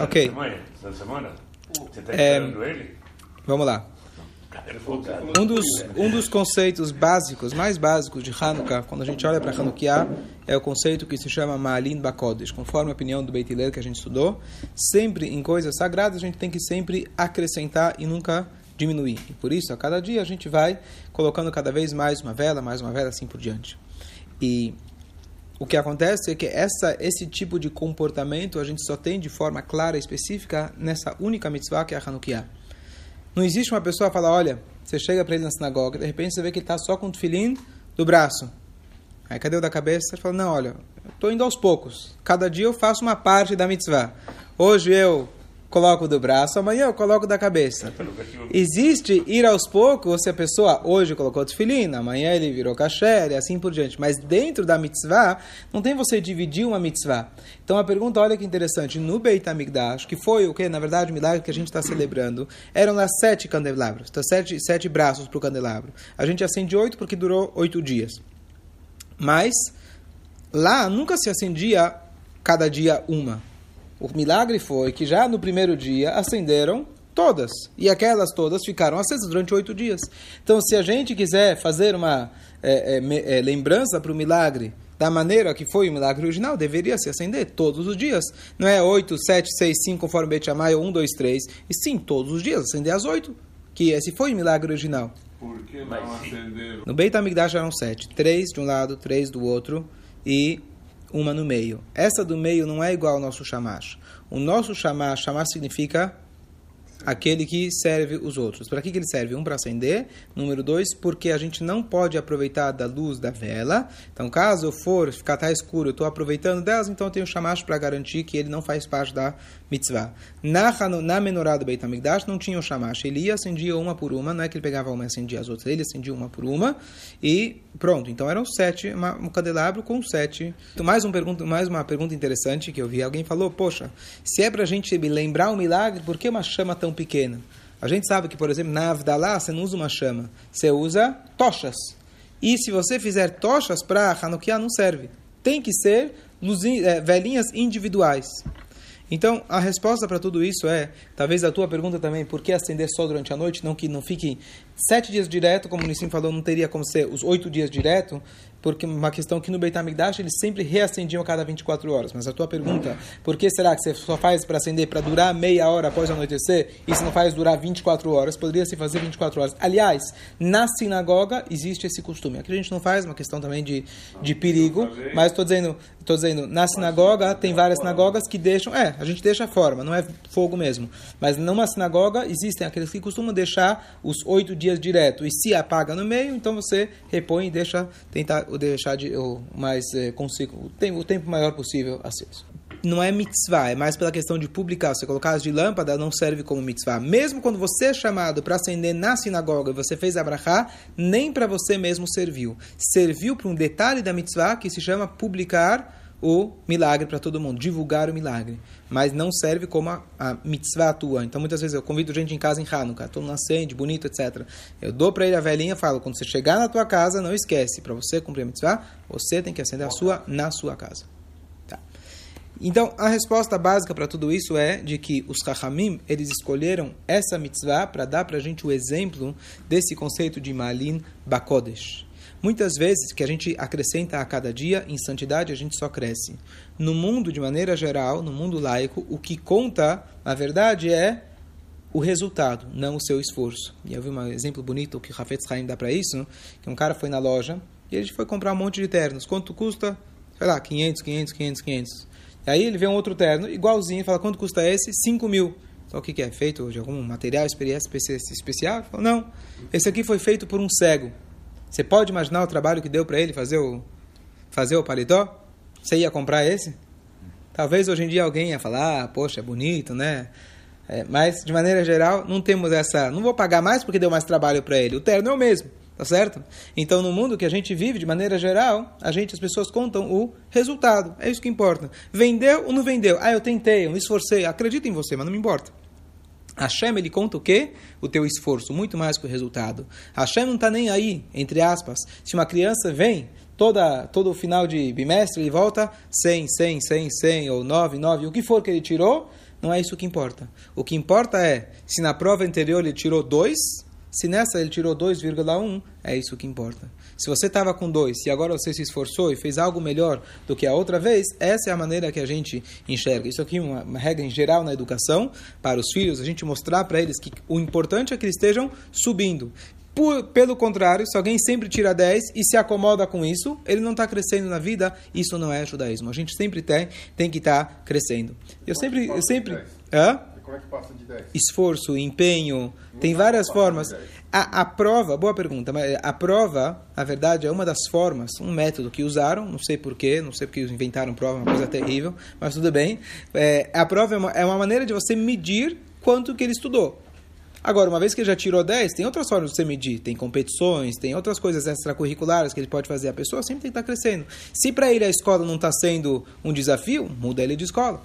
Ok. Essa semana? Você está É, ele? Vamos lá. Um dos, um dos conceitos básicos, mais básicos de Hanukkah, quando a gente olha para Hanukkah, é o conceito que se chama Ma'alin Bakodesh. Conforme a opinião do Beit Hillel que a gente estudou, sempre em coisas sagradas a gente tem que sempre acrescentar e nunca diminuir. E por isso, a cada dia a gente vai colocando cada vez mais uma vela, mais uma vela, assim por diante. E o que acontece é que essa, esse tipo de comportamento a gente só tem de forma clara e específica nessa única mitzvah que é a Hanukkah. Não existe uma pessoa que fala, olha, você chega para ele na sinagoga, de repente você vê que ele está só com o tefilim do braço. Aí cadê o da cabeça? Você fala, não, olha, estou indo aos poucos. Cada dia eu faço uma parte da mitzvah. Hoje eu coloco do braço, amanhã eu coloco da cabeça. Existe ir aos poucos se a pessoa hoje colocou tefilim, amanhã ele virou kasher e assim por diante. Mas dentro da mitzvah, não tem você dividir uma mitzvah. Então a pergunta, olha que interessante, no Beit HaMikdash, que foi o que, na verdade, o milagre que a gente está celebrando, eram lá sete candelabros, então, sete, sete braços para o candelabro. A gente acende oito porque durou oito dias. Mas lá nunca se acendia cada dia uma. O milagre foi que já no primeiro dia acenderam todas. E aquelas todas ficaram acesas durante oito dias. Então, se a gente quiser fazer uma é, é, é, lembrança para o milagre da maneira que foi o milagre original, deveria se acender todos os dias. Não é 8, 7, 6, 5, conforme Bet Shammai, ou 1, 2, 3. E sim, todos os dias, acender às 8. Que esse foi o milagre original. Por que não acenderam? No Beit HaMikdash eram sete. Três de um lado, três do outro e uma no meio. Essa do meio não é igual ao nosso shamash. O nosso shamash, shamash significa aquele que serve os outros. Para que, que ele serve? Um, para acender. Número dois, porque a gente não pode aproveitar da luz da vela. Então, caso eu for ficar tá escuro, eu estou aproveitando delas, então eu tenho shamash para garantir que ele não faz parte da mitzvah. Na, na menorá do Beit HaMikdash não tinha o shamash. Ele ia acendia uma por uma, não é que ele pegava uma e acendia as outras. Ele acendia uma por uma e pronto. Então eram sete, uma- um candelabro com sete. Então, mais, um pergunta, mais uma pergunta interessante que eu vi. Alguém falou, poxa, se é para a gente lembrar o milagre, por que uma chama tão pequena? A gente sabe que, por exemplo, na Avdalá você não usa uma chama, você usa tochas. E se você fizer tochas para Hanukkah, não serve. Tem que ser luzi- eh, velinhas individuais. Então, a resposta para tudo isso é, talvez a tua pergunta também, por que acender só durante a noite, não que não fique sete dias direto, como o Nissim falou, não teria como ser os oito dias direto, porque uma questão que no Beit HaMikdash eles sempre reacendiam a cada 24 horas. Mas a tua pergunta, por que será que você só faz para acender para durar meia hora após anoitecer e se não faz durar 24 horas? Poderia se fazer 24 horas. Aliás, na sinagoga existe esse costume. Aqui a gente não faz, uma questão também de, de perigo, mas estou dizendo, tô dizendo, na sinagoga tem várias sinagogas que deixam, é, a gente deixa a forma, não é fogo mesmo. Mas numa sinagoga existem aqueles que costumam deixar os oito dias direto e se apaga no meio, então você repõe e deixa tentar o deixar de o mais eh, consigo o tempo, o tempo maior possível aceso. Não é mitzvah, é mais pela questão de publicar. Você colocar as de lâmpada não serve como mitzvah. Mesmo quando você é chamado para acender na sinagoga e você fez abrahá, nem para você mesmo serviu. Serviu para um detalhe da mitzvah que se chama publicar o milagre para todo mundo, divulgar o milagre. Mas não serve como a, a mitzvah tua. Então, muitas vezes eu convido gente em casa em Hanukkah, todo mundo acende, bonito, etc. Eu dou para ele a velhinha e falo: quando você chegar na tua casa, não esquece, para você cumprir a mitzvah, você tem que acender a sua na sua casa. Tá. Então, a resposta básica para tudo isso é de que os Chachamim, eles escolheram essa mitzvah para dar para a gente o exemplo desse conceito de Malin Bakodesh. Muitas vezes que a gente acrescenta a cada dia, em santidade a gente só cresce. No mundo, de maneira geral, no mundo laico, o que conta, na verdade, é o resultado, não o seu esforço. E eu vi um exemplo bonito que o Rafetz Haim dá para isso, que um cara foi na loja e ele foi comprar um monte de ternos. Quanto custa? Sei lá, 500, 500, 500, 500. E aí ele vê um outro terno, igualzinho, e fala, quanto custa esse? 5 mil. Então o que, que é? Feito de algum material espe- espe- especial? Falou, não, esse aqui foi feito por um cego. Você pode imaginar o trabalho que deu para ele fazer o, fazer o paletó? Você ia comprar esse? Talvez hoje em dia alguém ia falar, ah, poxa, é bonito, né? É, mas, de maneira geral, não temos essa. Não vou pagar mais porque deu mais trabalho para ele. O terno é o mesmo, tá certo? Então, no mundo que a gente vive, de maneira geral, a gente, as pessoas contam o resultado. É isso que importa. Vendeu ou não vendeu? Ah, eu tentei, eu me esforcei. Acredito em você, mas não me importa. Hashem, ele conta o quê? O teu esforço, muito mais que o resultado. Hashem não está nem aí, entre aspas. Se uma criança vem, toda, todo final de bimestre, ele volta 100, 100, 100, 100, ou 9, 9, o que for que ele tirou, não é isso que importa. O que importa é se na prova anterior ele tirou 2, se nessa ele tirou 2,1, é isso que importa. Se você estava com 2 e agora você se esforçou e fez algo melhor do que a outra vez, essa é a maneira que a gente enxerga. Isso aqui é uma, uma regra em geral na educação para os filhos, a gente mostrar para eles que o importante é que eles estejam subindo. Por, pelo contrário, se alguém sempre tira 10 e se acomoda com isso, ele não está crescendo na vida, isso não é judaísmo. A gente sempre tem, tem que estar tá crescendo. Eu sempre. Eu sempre hã? Como é que passa de 10? Esforço, empenho, não tem várias formas. A, a, prova, boa pergunta, mas a prova, a verdade, é uma das formas, um método que usaram, não sei porquê, não sei porque inventaram prova, uma coisa terrível, mas tudo bem. É, a prova é uma, é uma maneira de você medir quanto que ele estudou. Agora, uma vez que ele já tirou 10, tem outras formas de você medir. Tem competições, tem outras coisas extracurriculares que ele pode fazer. A pessoa sempre tem que estar crescendo. Se para ele a escola não está sendo um desafio, muda ele de escola.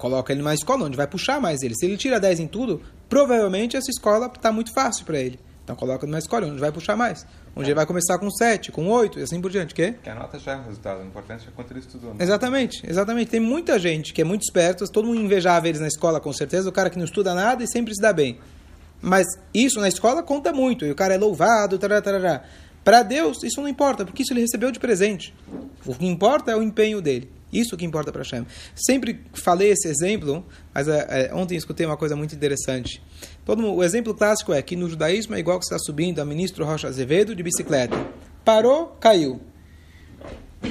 Coloca ele numa escola onde vai puxar mais ele. Se ele tira 10 em tudo, provavelmente essa escola está muito fácil para ele. Então coloca numa escola onde vai puxar mais. Onde ele vai começar com 7, com 8 e assim por diante. Quê? Que a nota já é o resultado. O importante é quanto ele estudou. Né? Exatamente, exatamente. Tem muita gente que é muito esperta, todo mundo invejava eles na escola com certeza, o cara que não estuda nada e sempre se dá bem. Mas isso na escola conta muito, e o cara é louvado, tarará, tarará. Para Deus, isso não importa, porque isso ele recebeu de presente. O que importa é o empenho dele. Isso que importa para Hashem. Sempre falei esse exemplo, mas é, é, ontem escutei uma coisa muito interessante. Todo o exemplo clássico é que no judaísmo é igual que está subindo a ministro Rocha Azevedo de bicicleta. Parou, caiu.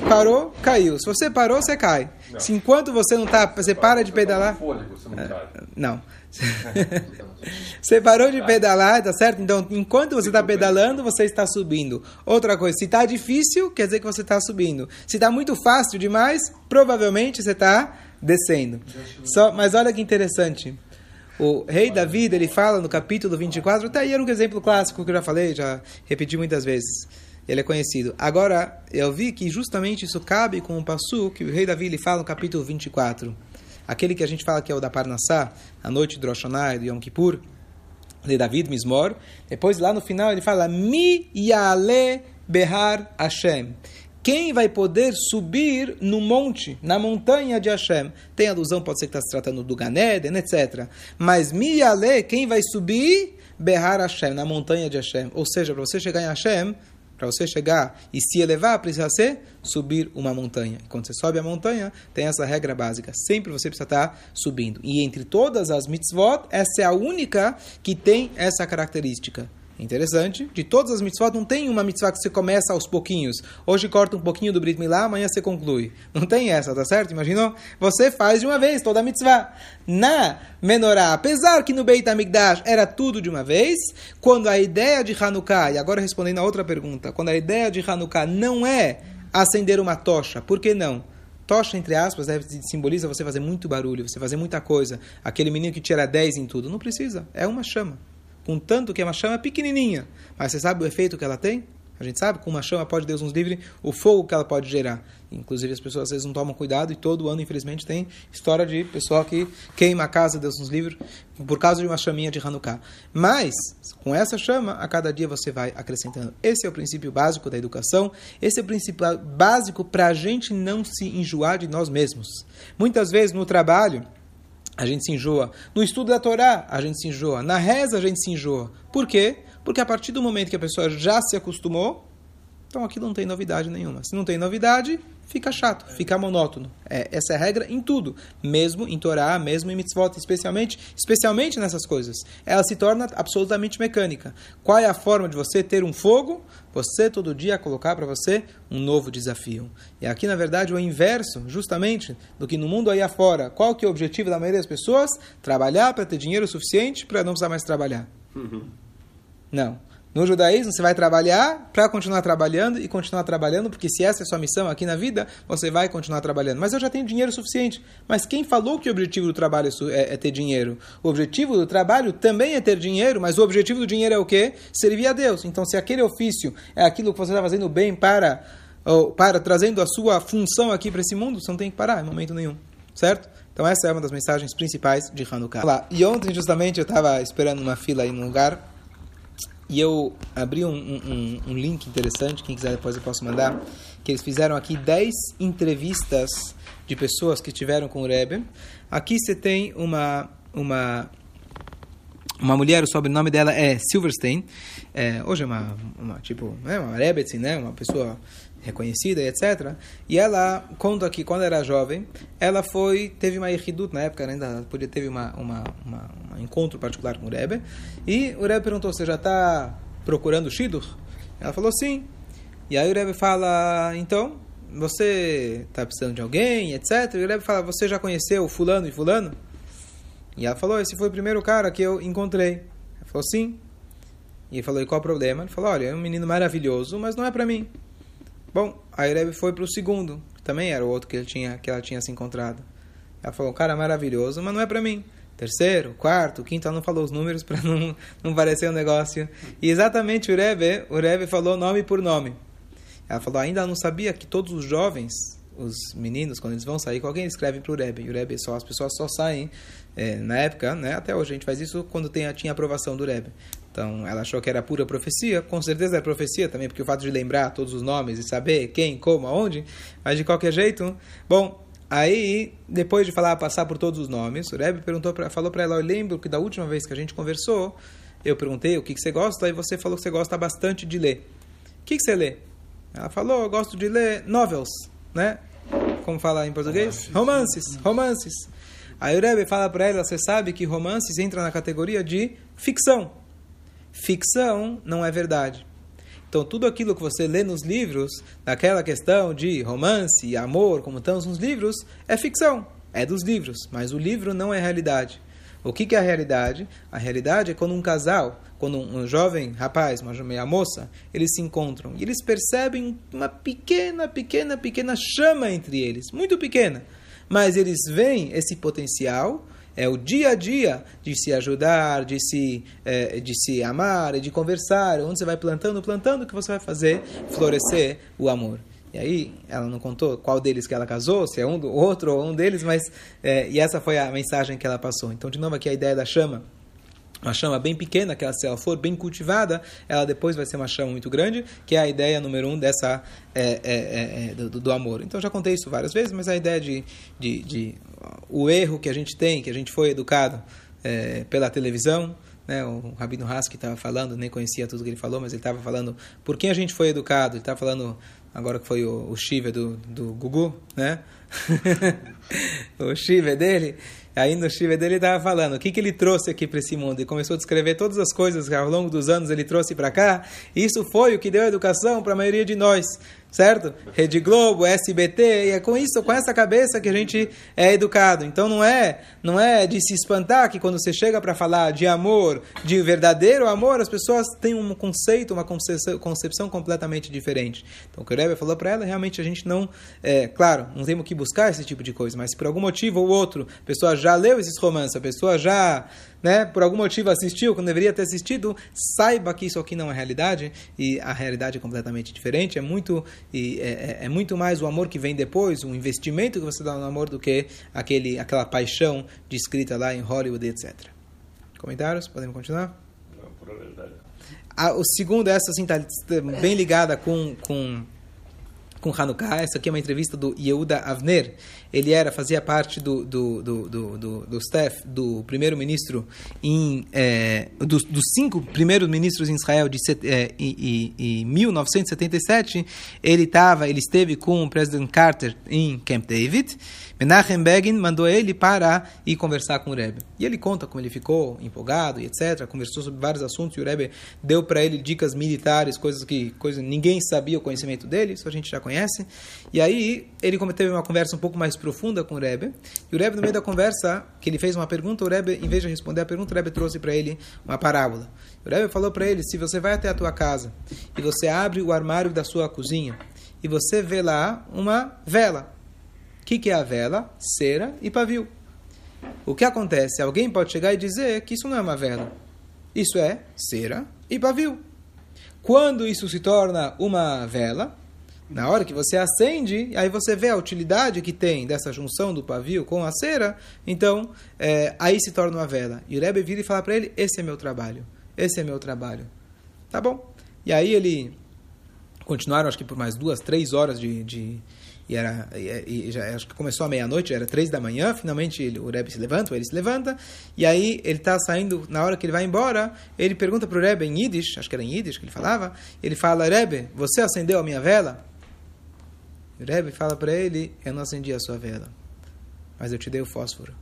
Parou, caiu. Se você parou, você cai. Não. Se enquanto você não está, você para de pedalar. Fôlego, você não, é, não. você parou de pedalar, tá certo? Então, enquanto você está pedalando, você está subindo. Outra coisa, se está difícil, quer dizer que você está subindo. Se está muito fácil demais, provavelmente você está descendo. Só, mas olha que interessante. O rei David, ele fala no capítulo 24, até aí era um exemplo clássico que eu já falei, já repeti muitas vezes. Ele é conhecido. Agora, eu vi que justamente isso cabe com o passo que o rei Davi ele fala no capítulo 24 aquele que a gente fala que é o da Parnassá, a noite do Rosh Hashanah e do Yom Kippur, de David Mismor. Depois, lá no final, ele fala Mi Yale Behar Hashem. Quem vai poder subir no monte, na montanha de Hashem? Tem alusão, pode ser que está se tratando do Ganeden, etc. Mas Mi Yale, quem vai subir? Behar Hashem, na montanha de Hashem. Ou seja, para você chegar em Hashem, para você chegar e se elevar, precisa ser subir uma montanha. Quando você sobe a montanha, tem essa regra básica. Sempre você precisa estar subindo. E entre todas as mitzvot, essa é a única que tem essa característica. Interessante. De todas as mitzvot, não tem uma mitzvah que você começa aos pouquinhos. Hoje corta um pouquinho do Brit Milá, amanhã você conclui. Não tem essa, tá certo? Imaginou? Você faz de uma vez toda a mitzvah. Na menorá, apesar que no Beit HaMikdash era tudo de uma vez, quando a ideia de Hanukkah, e agora respondendo a outra pergunta, quando a ideia de Hanukkah não é acender uma tocha, por que não? Tocha, entre aspas, simboliza você fazer muito barulho, você fazer muita coisa. Aquele menino que tira 10 em tudo. Não precisa, é uma chama contanto que é uma chama pequenininha. Mas você sabe o efeito que ela tem? A gente sabe, com uma chama, pode Deus nos livre, o fogo que ela pode gerar. Inclusive, as pessoas às vezes não tomam cuidado e todo ano, infelizmente, tem história de pessoal que queima a casa, Deus nos livre, por causa de uma chaminha de Hanukkah. Mas, com essa chama, a cada dia você vai acrescentando. Esse é o princípio básico da educação, esse é o princípio básico para a gente não se enjoar de nós mesmos. Muitas vezes no trabalho, a gente se enjoa. No estudo da Torá, a gente se enjoa. Na reza, a gente se enjoa. Por quê? Porque a partir do momento que a pessoa já se acostumou, então aqui não tem novidade nenhuma. Se não tem novidade, fica chato, fica monótono. É, essa é a regra em tudo, mesmo em Torá, mesmo em mitzvot, especialmente, especialmente nessas coisas. Ela se torna absolutamente mecânica. Qual é a forma de você ter um fogo? Você todo dia colocar para você um novo desafio. E aqui, na verdade, o inverso, justamente, do que no mundo aí afora. Qual que é o objetivo da maioria das pessoas? Trabalhar para ter dinheiro suficiente para não precisar mais trabalhar. Uhum. Não. No judaísmo, você vai trabalhar para continuar trabalhando e continuar trabalhando, porque se essa é a sua missão aqui na vida, você vai continuar trabalhando. Mas eu já tenho dinheiro suficiente. Mas quem falou que o objetivo do trabalho é, é ter dinheiro? O objetivo do trabalho também é ter dinheiro, mas o objetivo do dinheiro é o quê? Servir a Deus. Então, se aquele ofício é aquilo que você está fazendo bem para, ou, para trazendo a sua função aqui para esse mundo, você não tem que parar em momento nenhum. Certo? Então, essa é uma das mensagens principais de Hanukkah. E ontem, justamente, eu estava esperando uma fila aí num lugar E eu abri um, um, um, link interessante, quem quiser depois eu posso mandar, que eles fizeram aqui 10 entrevistas de pessoas que tiveram com o Rebbe. Aqui você tem uma, uma, uma mulher, o sobrenome dela é Silverstein. É, hoje é uma, uma tipo, é uma Rebbe, né? uma pessoa reconhecida etc. E ela conta que quando era jovem, ela foi teve uma irridut na época, ainda podia teve uma, uma, uma, um encontro particular com o Rebbe. E o Rebbe perguntou: "Você já está procurando Shidur?" Ela falou: "Sim". E aí o Rebbe fala: "Então, você está precisando de alguém, etc." E o Rebbe fala: "Você já conheceu fulano e fulano?" E ela falou: "Esse foi o primeiro cara que eu encontrei." Ela falou: "Sim." E ele falou: "E qual o problema?" Ele falou: "Olha, é um menino maravilhoso, mas não é para mim." Bom, aí Rebbe foi para o segundo, que também era o outro que, ele tinha, que ela tinha se encontrado. Ela falou, cara, maravilhoso, mas não é para mim. Terceiro, quarto, quinto, ela não falou os números para não, não parecer um negócio. E exatamente o Rebbe, o Rebbe falou nome por nome. Ela falou, ainda não sabia que todos os jovens, os meninos, quando eles vão sair alguém, eles escrevem para o Rebbe. E o Rebbe só, as pessoas só saem, é, na época, né, até hoje a gente faz isso quando tem, tinha aprovação do Rebbe. Então, ela achou que era pura profecia. Com certeza é profecia também, porque o fato de lembrar todos os nomes e saber quem, como, aonde, mas de qualquer jeito. Bom, aí, depois de falar, passar por todos os nomes, o Rebbe perguntou pra, falou para ela: Eu lembro que da última vez que a gente conversou, eu perguntei o que, que você gosta, e você falou que você gosta bastante de ler. O que, que você lê? Ela falou: Eu gosto de ler novels, né? Como fala em português? Romances. Romances. Aí o Rebbe fala para ela: Você sabe que romances entram na categoria de ficção. Ficção não é verdade. Então, tudo aquilo que você lê nos livros, naquela questão de romance e amor, como estão nos livros, é ficção. É dos livros, mas o livro não é realidade. O que, que é a realidade? A realidade é quando um casal, quando um jovem rapaz, uma meia moça, eles se encontram e eles percebem uma pequena, pequena, pequena chama entre eles, muito pequena, mas eles veem esse potencial é o dia a dia de se ajudar, de se, é, de se amar, de conversar, onde você vai plantando, plantando, que você vai fazer florescer o amor. E aí, ela não contou qual deles que ela casou, se é um do outro ou um deles, mas. É, e essa foi a mensagem que ela passou. Então, de novo, aqui a ideia da chama uma chama bem pequena, que ela, se ela for bem cultivada, ela depois vai ser uma chama muito grande, que é a ideia número um dessa é, é, é, é do, do, amor. Então já contei isso várias vezes, mas a ideia de, de, de o erro que a gente tem, que a gente foi educado é, pela televisão, né, o Rabino Hask estava falando, nem conhecia tudo que ele falou, mas ele estava falando por quem a gente foi educado. Ele estava falando agora que foi o, o Shiva do, do Gugu, né? o Shiva dele. Aí no Shiva dele estava falando o que, que ele trouxe aqui para esse mundo. E começou a descrever todas as coisas que ao longo dos anos ele trouxe para cá. E isso foi o que deu educação para a maioria de nós certo? Rede Globo, SBT, e é com isso, com essa cabeça que a gente é educado. Então não é, não é de se espantar que quando você chega para falar de amor, de verdadeiro amor, as pessoas têm um conceito, uma concepção, completamente diferente. Então o que o Rebbe falou para ela, realmente a gente não, é, claro, não temos que buscar esse tipo de coisa, mas por algum motivo ou outro, a pessoa já leu esses romances, a pessoa já né, por algum motivo assistiu quando deveria ter assistido, saiba que isso aqui não é realidade e a realidade é completamente diferente. É muito, e é, é, é muito mais o amor que vem depois, o investimento que você dá no amor do que aquele, aquela paixão descrita lá em Hollywood, etc. Comentários? Podemos continuar? Não, por verdade. Ah, o segundo, essa assim, está bem ligada com, com com Hanukkah. Essa aqui é uma entrevista do Yehuda Avner. Ele era, fazia parte do, do, do, do, do, do staff do primeiro-ministro em é, dos, dos, cinco primeiros ministros em Israel de é, em, em, em 1977. Ele estava, ele esteve com o presidente Carter em Camp David. Menachem Begin mandou ele para ir conversar com o Rebbe. E ele conta como ele ficou empolgado e etc. Conversou sobre vários assuntos e o Rebbe deu para ele dicas militares, coisas que coisa, ninguém sabia o conhecimento dele, isso a gente já conhece. E aí ele teve uma conversa um pouco mais profunda com o Rebbe. E o Rebbe, no meio da conversa, que ele fez uma pergunta, o Rebbe, em vez de responder a pergunta, o Rebbe trouxe para ele uma parábola. O Rebbe falou para ele: se você vai até a tua casa e você abre o armário da sua cozinha e você vê lá uma vela que, que é a vela? Cera e pavio. O que acontece? Alguém pode chegar e dizer que isso não é uma vela. Isso é cera e pavio. Quando isso se torna uma vela, na hora que você acende, aí você vê a utilidade que tem dessa junção do pavio com a cera, então é, aí se torna uma vela. E o Rebbe vira e fala para ele: Esse é meu trabalho, esse é meu trabalho. Tá bom. E aí ele continuaram, acho que por mais duas, três horas de, de e era e, e já acho que começou à meia-noite, era três da manhã, finalmente ele, o Rebbe se levanta, ele se levanta, e aí ele está saindo, na hora que ele vai embora, ele pergunta para o Rebbe em Yiddish, acho que era em Yiddish que ele falava, ele fala, Rebbe, você acendeu a minha vela? O Rebbe fala para ele, eu não acendi a sua vela, mas eu te dei o fósforo.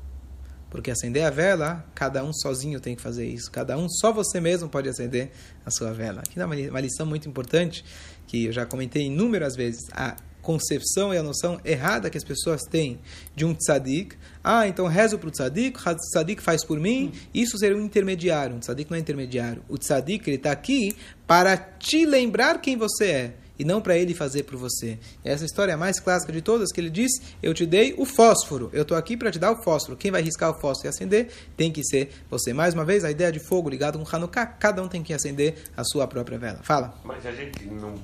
Porque acender a vela, cada um sozinho tem que fazer isso. Cada um, só você mesmo pode acender a sua vela. Aqui dá uma lição muito importante, que eu já comentei inúmeras vezes. A concepção e a noção errada que as pessoas têm de um tzadik. Ah, então rezo para o tzadik, o tzadik faz por mim, isso seria um intermediário. Um tzadik não é intermediário. O tzadik, ele está aqui para te lembrar quem você é e não para ele fazer por você. Essa história é a mais clássica de todas, que ele diz: Eu te dei o fósforo, eu estou aqui para te dar o fósforo. Quem vai riscar o fósforo e acender tem que ser você. Mais uma vez, a ideia de fogo ligado com Hanukkah, cada um tem que acender a sua própria vela. Fala. Mas a gente não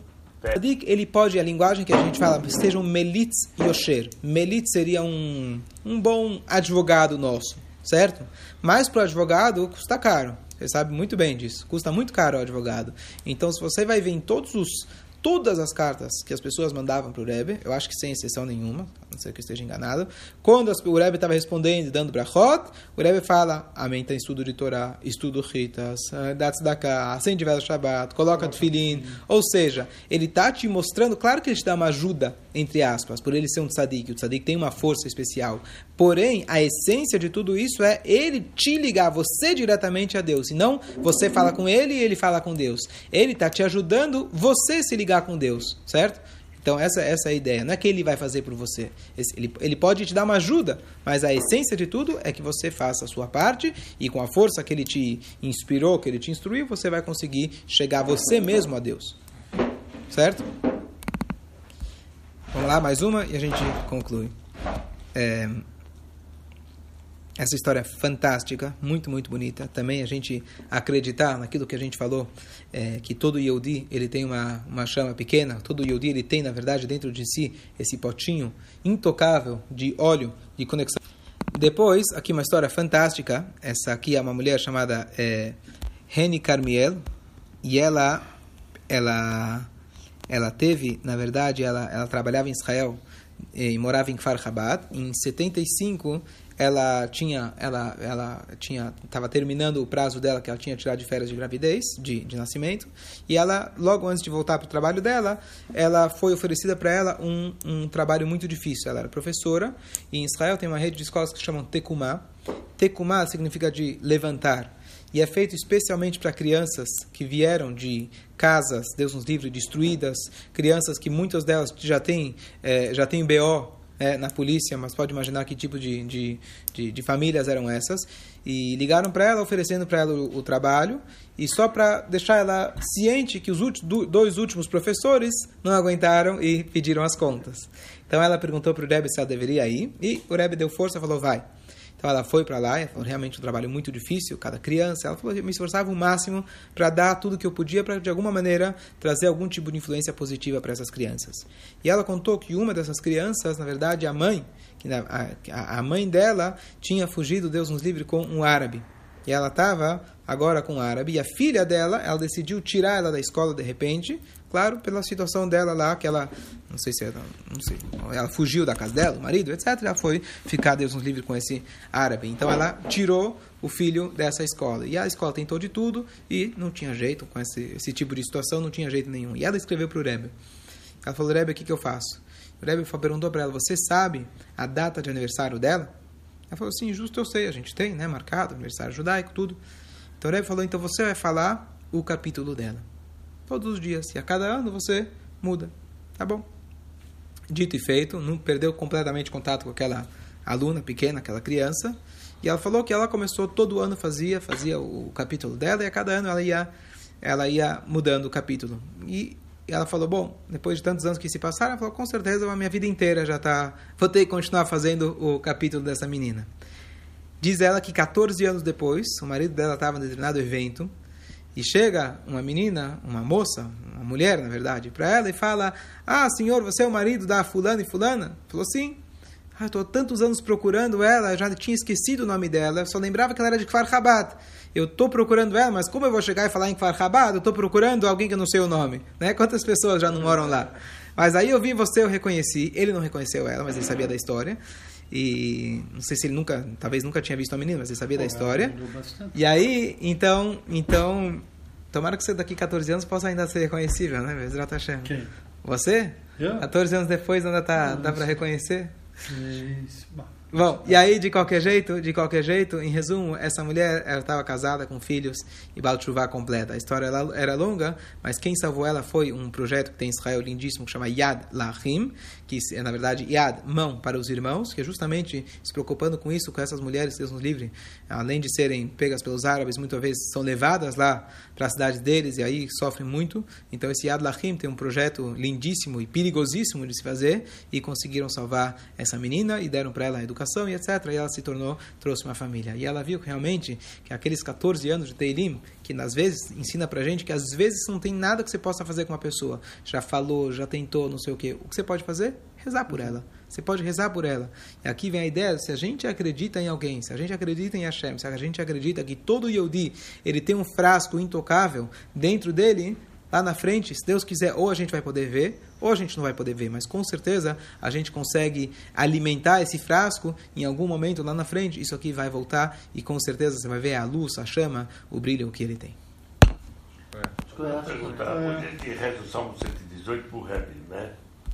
Tzadik, ele pode, a linguagem que a gente fala, seja um melitz yosher. Melitz seria um, um bom advogado nosso, certo? Mas para o advogado custa caro. Você sabe muito bem disso. Custa muito caro o advogado. Então, se você vai ver em todos os todas as cartas que as pessoas mandavam para o Rebbe, eu acho que sem exceção nenhuma, não sei que eu esteja enganado, quando o Rebbe estava respondendo e dando brachot, o Rebbe fala, amém, tem estudo de Torá, estudo Ritas, eh, dá tzedakah, acende vela Shabbat, coloca tefilin, ou seja, ele está te mostrando, claro que ele te dá uma ajuda, entre aspas, por ele ser um tzadik, o tzadik tem uma força especial, porém, a essência de tudo isso é ele te ligar, você diretamente a Deus, e não você fala com ele e ele fala com Deus. Ele está te ajudando você se ligar com Deus, certo? Então, essa, essa é a ideia. Não é que ele vai fazer por você. Ele, ele pode te dar uma ajuda, mas a essência de tudo é que você faça a sua parte e com a força que ele te inspirou, que ele te instruiu, você vai conseguir chegar você mesmo a Deus. Certo? Vamos lá, mais uma e a gente conclui. É, essa história é fantástica, muito, muito bonita. Também a gente acreditar naquilo que a gente falou, é, que todo Yehudi, ele tem uma, uma chama pequena, todo Yehudi, ele tem, na verdade, dentro de si, esse potinho intocável de óleo, de conexão. Depois, aqui uma história fantástica. Essa aqui é uma mulher chamada é, Reni Carmiel, e ela, ela, ela teve, na verdade, ela, ela trabalhava em Israel, e morava em Kfar Chabad. Em 75, ela tinha ela ela tinha estava terminando o prazo dela que ela tinha tirado de férias de gravidez de, de nascimento e ela logo antes de voltar para o trabalho dela ela foi oferecida para ela um, um trabalho muito difícil ela era professora e em Israel tem uma rede de escolas que chamam Tekumá Tekumá significa de levantar e é feito especialmente para crianças que vieram de casas, Deus nos livre, destruídas, crianças que muitas delas já têm, é, já têm BO é, na polícia, mas pode imaginar que tipo de, de, de, de famílias eram essas. E ligaram para ela, oferecendo para ela o, o, trabalho, e só para deixar ela ciente que os últimos, dois últimos professores não aguentaram e pediram as contas. Então ela perguntou para o Rebbe se ela deveria ir, e o Rebbe deu força e falou: vai. Então ela foi para lá, foi realmente um trabalho muito difícil, cada criança. Ela falou: eu me esforçava o máximo para dar tudo que eu podia para, de alguma maneira, trazer algum tipo de influência positiva para essas crianças. E ela contou que uma dessas crianças, na verdade, a mãe, que a, a mãe dela tinha fugido, Deus nos livre, com um árabe. E ela estava agora com um árabe. E a filha dela, ela decidiu tirar ela da escola de repente, claro, pela situação dela lá, que ela, não sei se ela, não sei, ela fugiu da casa dela, o marido, etc. Ela foi ficar, Deus nos livre, com esse árabe. Então ela tirou o filho dessa escola. E a escola tentou de tudo e não tinha jeito, com esse, esse tipo de situação, não tinha jeito nenhum. E ela escreveu para o Rebbe. Ela falou, Rebbe, o que, que eu faço? O Rebbe perguntou para ela, você sabe a data de aniversário dela? Ela falou, sim, justo eu sei, a gente tem, né, marcado, aniversário judaico, tudo. Então o Rebbe falou, então você vai falar o capítulo dela todos os dias. E a cada ano você muda. Tá bom? Dito e feito, não perdeu completamente contato com aquela aluna pequena, aquela criança. E ela falou que ela começou todo ano fazia, fazia o capítulo dela e a cada ano ela ia ela ia mudando o capítulo. E ela falou: "Bom, depois de tantos anos que se passaram, ela falou: com certeza a minha vida inteira já tá, vou ter que continuar fazendo o capítulo dessa menina". Diz ela que 14 anos depois, o marido dela estava em determinado evento e chega uma menina, uma moça, uma mulher, na verdade, para ela e fala: Ah, senhor, você é o marido da fulana e fulana? Falou sim. Ah, estou tantos anos procurando ela, já tinha esquecido o nome dela, eu só lembrava que ela era de Kfar Chabad. Eu estou procurando ela, mas como eu vou chegar e falar em Kfar Chabad? Eu estou procurando alguém que eu não sei o nome. Né? Quantas pessoas já não moram lá? Mas aí eu vi você, eu reconheci. Ele não reconheceu ela, mas ele sabia da história. E não sei se ele nunca, talvez nunca tinha visto a menina, mas ele sabia da história. E aí, então, então, tomara que você daqui 14 anos possa ainda ser reconhecível, né? Bezrat Hashem. Quem? Você? Eu? 14 anos depois ainda tá, dá para reconhecer? Isso. Bom, e aí, de qualquer jeito, de qualquer jeito, em resumo, essa mulher estava casada com filhos e Balchuvá completa. A história era longa, mas quem salvou ela foi um projeto que tem em Israel lindíssimo que chama Yad Lachim, que é, na verdade, Yad, mão para os irmãos, que é justamente se preocupando com isso, com essas mulheres, Deus nos livre, além de serem pegas pelos árabes, muitas vezes são levadas lá para a cidade deles e aí sofrem muito. Então, esse Yad Lachim tem um projeto lindíssimo e perigosíssimo de se fazer e conseguiram salvar essa menina e deram para ela a educação e etc. E ela se tornou, trouxe uma família. E ela viu realmente que aqueles 14 anos de Teilim, que às vezes ensina pra gente que às vezes não tem nada que você possa fazer com uma pessoa. Já falou, já tentou, não sei o quê. O que você pode fazer? Rezar por ela. Você pode rezar por ela. E aqui vem a ideia, se a gente acredita em alguém, se a gente acredita em Hashem, se a gente acredita que todo Yodi, ele tem um frasco intocável dentro dele, lá na frente, se Deus quiser, ou a gente vai poder ver, ou a gente não vai poder ver, mas com certeza a gente consegue alimentar esse frasco em algum momento lá na frente, isso aqui vai voltar e com certeza você vai ver a luz, a chama, o brilho que ele tem. Vou perguntar, hoje a gente reza o Salmo 118 por Rebbe, né?